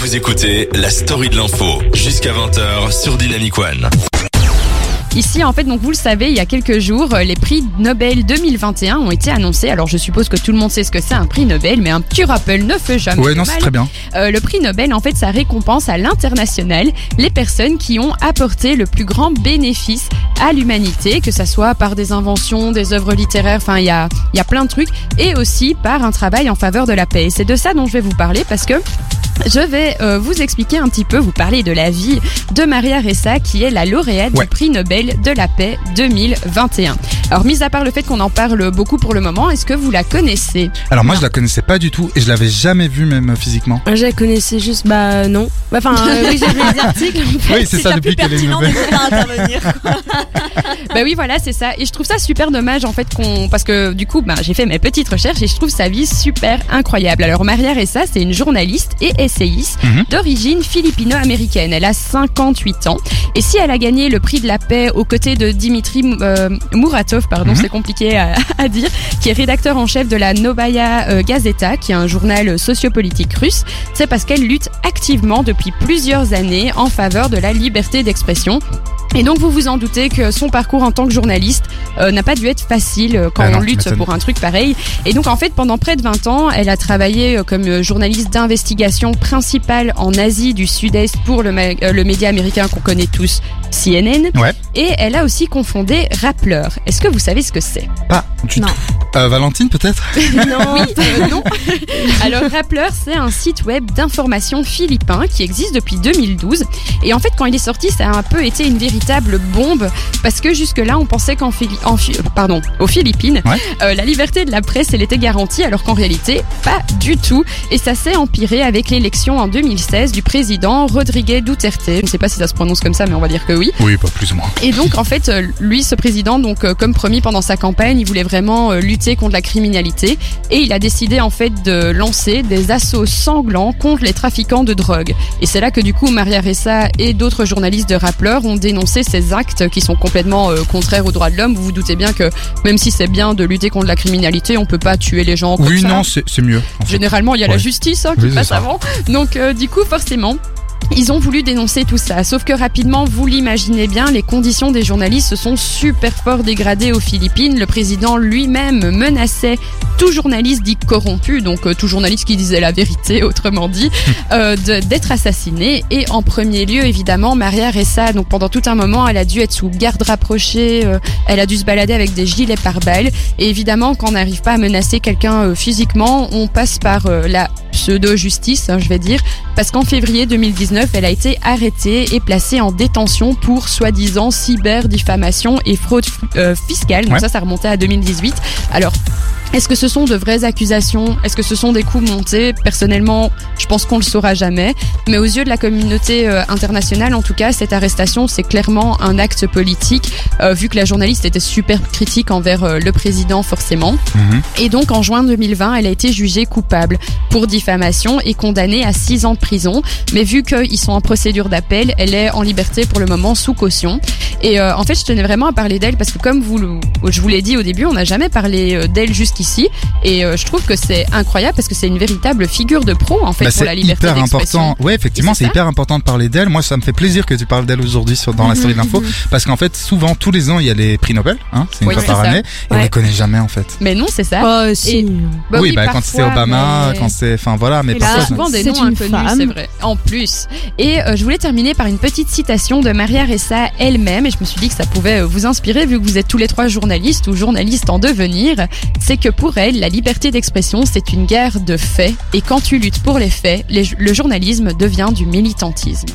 Vous écoutez la story de l'info jusqu'à 20h sur Dynamic One. Ici, en fait, donc vous le savez, il y a quelques jours, euh, les prix Nobel 2021 ont été annoncés. Alors, je suppose que tout le monde sait ce que c'est un prix Nobel, mais un petit rappel ne fait jamais Ouais, non, c'est très bien. Euh, le prix Nobel, en fait, ça récompense à l'international les personnes qui ont apporté le plus grand bénéfice à l'humanité, que ça soit par des inventions, des œuvres littéraires, enfin, il y a, il y a plein de trucs, et aussi par un travail en faveur de la paix. C'est de ça dont je vais vous parler parce que je vais euh, vous expliquer un petit peu, vous parler de la vie de Maria Ressa, qui est la lauréate Ouais. du prix Nobel de la paix 2021. Alors, mis à part le fait qu'on en parle beaucoup pour le moment, est-ce que vous la connaissez? Alors moi je la connaissais pas du tout et je l'avais jamais vue même physiquement. Je la connaissais juste, bah non. Bah, Enfin, euh, oui, j'ai vu les articles. en fait. Oui, c'est ça depuis qu'elle est nouvelle. Bah oui, voilà, c'est ça. Et je trouve ça super dommage en fait qu'on, parce que du coup, bah, j'ai fait mes petites recherches et je trouve sa vie super incroyable. Alors Maria Ressa, c'est une journaliste et essayiste Mhm. d'origine philippino-américaine. Elle a 58 ans et si elle a gagné le prix de la paix aux côtés de Dimitri euh, Muratov, pardon, Mhm. c'est compliqué à, à dire, qui est rédacteur en chef de la Novaya euh, Gazeta, qui est un journal sociopolitique russe, c'est parce qu'elle lutte activement depuis plusieurs années en faveur de la liberté d'expression. Et donc vous vous en doutez que son parcours en tant que journaliste euh, n'a pas dû être facile euh, quand Ah on lutte pour un truc pareil. Et donc en fait pendant près de 20 ans, elle a travaillé euh, comme journaliste d'investigation principale en Asie du Sud-Est pour le média américain qu'on connaît tous, CNN. Ouais. Et elle a aussi confondé Rappler. Est-ce que vous savez ce que c'est? Pas du Non. tout. Euh, Valentine peut-être? Non. Oui, euh, non. Alors Rappler, c'est un site web d'information philippin qui existe depuis 2012. Et en fait, quand il est sorti, ça a un peu été une véritable bombe parce que jusque-là, on pensait qu'en euh, pardon, aux Philippines, Ouais. euh, la liberté de la presse, elle était garantie, alors qu'en réalité, pas du tout. Et ça s'est empiré avec l'élection en 2016 du président Rodrigue Duterte. Je ne sais pas si ça se prononce comme ça, mais on va dire que oui. Oui, pas plus ou moins. Et donc en fait, euh, lui, ce président, donc euh, comme promis pendant sa campagne, il voulait vraiment euh, lutter contre la criminalité et il a décidé en fait de lancer des assauts sanglants contre les trafiquants de drogue. Et c'est là que du coup Maria Ressa et d'autres journalistes de rappeurs ont dénoncé ces actes qui sont complètement euh, contraires aux droits de l'homme. Vous vous doutez bien que même si c'est bien de lutter contre la criminalité, on peut pas tuer les gens comme Oui, ça. non, c'est mieux. Généralement, il y a la justice hein, qui Oui, passe avant. Donc, euh, du coup, forcément. Ils ont voulu dénoncer tout ça, sauf que rapidement, vous l'imaginez bien, les conditions des journalistes se sont super fort dégradées aux Philippines. Le président lui-même menaçait tout journaliste dit corrompu, donc euh, tout journaliste qui disait la vérité, autrement dit, euh, d'être assassiné. Et en premier lieu, évidemment, Maria Ressa, donc pendant tout un moment, elle a dû être sous garde rapprochée, euh, elle a dû se balader avec des gilets pare-balles. Et évidemment, quand on n'arrive pas à menacer quelqu'un physiquement, on passe par la pseudo-justice, hein, je vais dire, parce qu'en février 2019, elle a été arrêtée et placée en détention pour soi-disant cyber-diffamation et fraude euh, fiscale. Donc Ouais. ça, ça remontait à 2018. Alors, est-ce que ce sont de vraies accusations? Est-ce que ce sont des coups montés? Personnellement, je pense qu'on le saura jamais. Mais aux yeux de la communauté euh, internationale, en tout cas, cette arrestation, c'est clairement un acte politique, euh, vu que la journaliste était super critique envers euh, le président, forcément. Mhm. Et donc, en juin 2020, elle a été jugée coupable pour diffamation et condamnée à 6 ans de prison. Mais vu qu'ils sont en procédure d'appel, elle est en liberté pour le moment sous caution. Et euh, en fait, je tenais vraiment à parler d'elle parce que comme vous, je vous l'ai dit au début, on n'a jamais parlé d'elle jusqu'ici. Et euh, je trouve que c'est incroyable parce que c'est une véritable figure de pro en fait Bah, pour la c'est liberté hyper important. Ouais, effectivement, c'est hyper important de parler d'elle. Moi, ça me fait plaisir que tu parles d'elle aujourd'hui dans la story d'info, parce qu'en fait, souvent tous les ans, il y a les prix Nobel, hein, c'est une Oui, fois par ça. année, et on les connaît jamais en fait. Mais non, c'est ça. Oh, si. Et- Bah oui, bah quand c'est parfois, Obama, mais- quand c'est, enfin voilà, mais parfois. C'est souvent des noms une inconnus, femme. c'est vrai. En plus. Et euh, je voulais terminer par une petite citation de Maria Ressa elle-même, et je me suis dit que ça pouvait euh, vous inspirer vu que vous êtes tous les trois journalistes ou journalistes en devenir. C'est pour elle, la liberté d'expression, c'est une guerre de faits, et quand tu luttes pour les faits, le journalisme devient du militantisme.